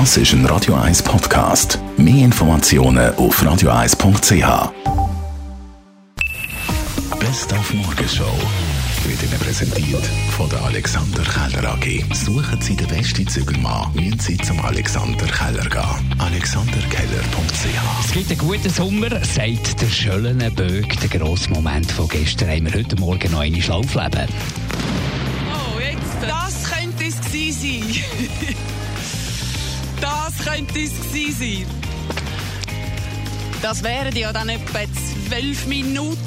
Das ist ein Radio 1 Podcast. Mehr Informationen auf radio1.ch. Best auf Morgenshow wird Ihnen präsentiert von der Alexander Keller AG. Suchen Sie den besten Zügelmann, müssen Sie zum Alexander Keller gehen. AlexanderKeller.ch Es gibt einen guten Sommer, sagt der schöne Böck. Der grosse Moment von gestern haben wir heute Morgen noch eine Schlaufleben. Oh, jetzt, das könnte es gewesen sein. das könnte es gewesen sein. Das wären ja dann etwa 12 Minuten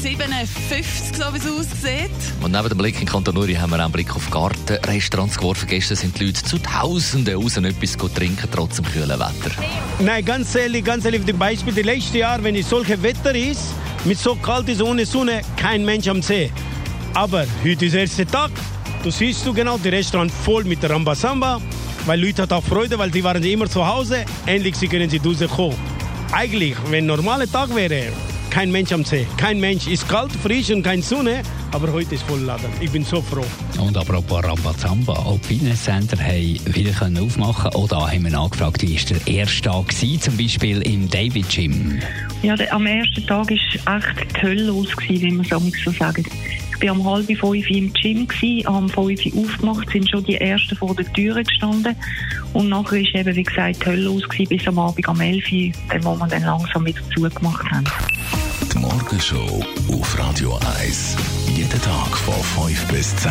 57, so wie es aussieht. Und neben dem Blick in Kanton Uri haben wir auch einen Blick auf Gartenrestaurants geworfen. Gestern sind die Leute zu Tausenden raus etwas trinken, trotz dem kühlen Wetter. Nein, ganz ehrlich, ganz ehrlich, zum Beispiel, die letzten Jahre, wenn es solche Wetter ist, mit so kalt ist, ohne Sonne, kein Mensch am See. Aber heute ist der erste Tag, du siehst du genau, die Restaurant voll mit der Rambasamba, weil Leute hat auch Freude, weil die waren immer zu Hause, endlich sie können sie rauskommen. Eigentlich, wenn ein normaler Tag wäre, kein Mensch am See. Kein Mensch. Ist kalt, frisch und keine Sonne, aber heute ist voll Laden. Ich bin so froh. Und apropos Rambazamba, Alpine Center haben wieder können aufmachen Auch da haben wir angefragt, wie war der erste Tag gewesen, zum Beispiel im David Gym. Ja, der, am ersten Tag war echt die Hölle los, gewesen, wie man so sagen. Ich war um halb fünf im Gym, gewesen, am fünf aufgemacht, sind schon die ersten vor der Tür gestanden. Und nachher war eben, wie gesagt, die Hölle los, gewesen, bis am Abend um elf Uhr, wo wir dann langsam wieder zugemacht haben. Die Morgenshow auf Radio 1. Jeden Tag von 5 bis 10.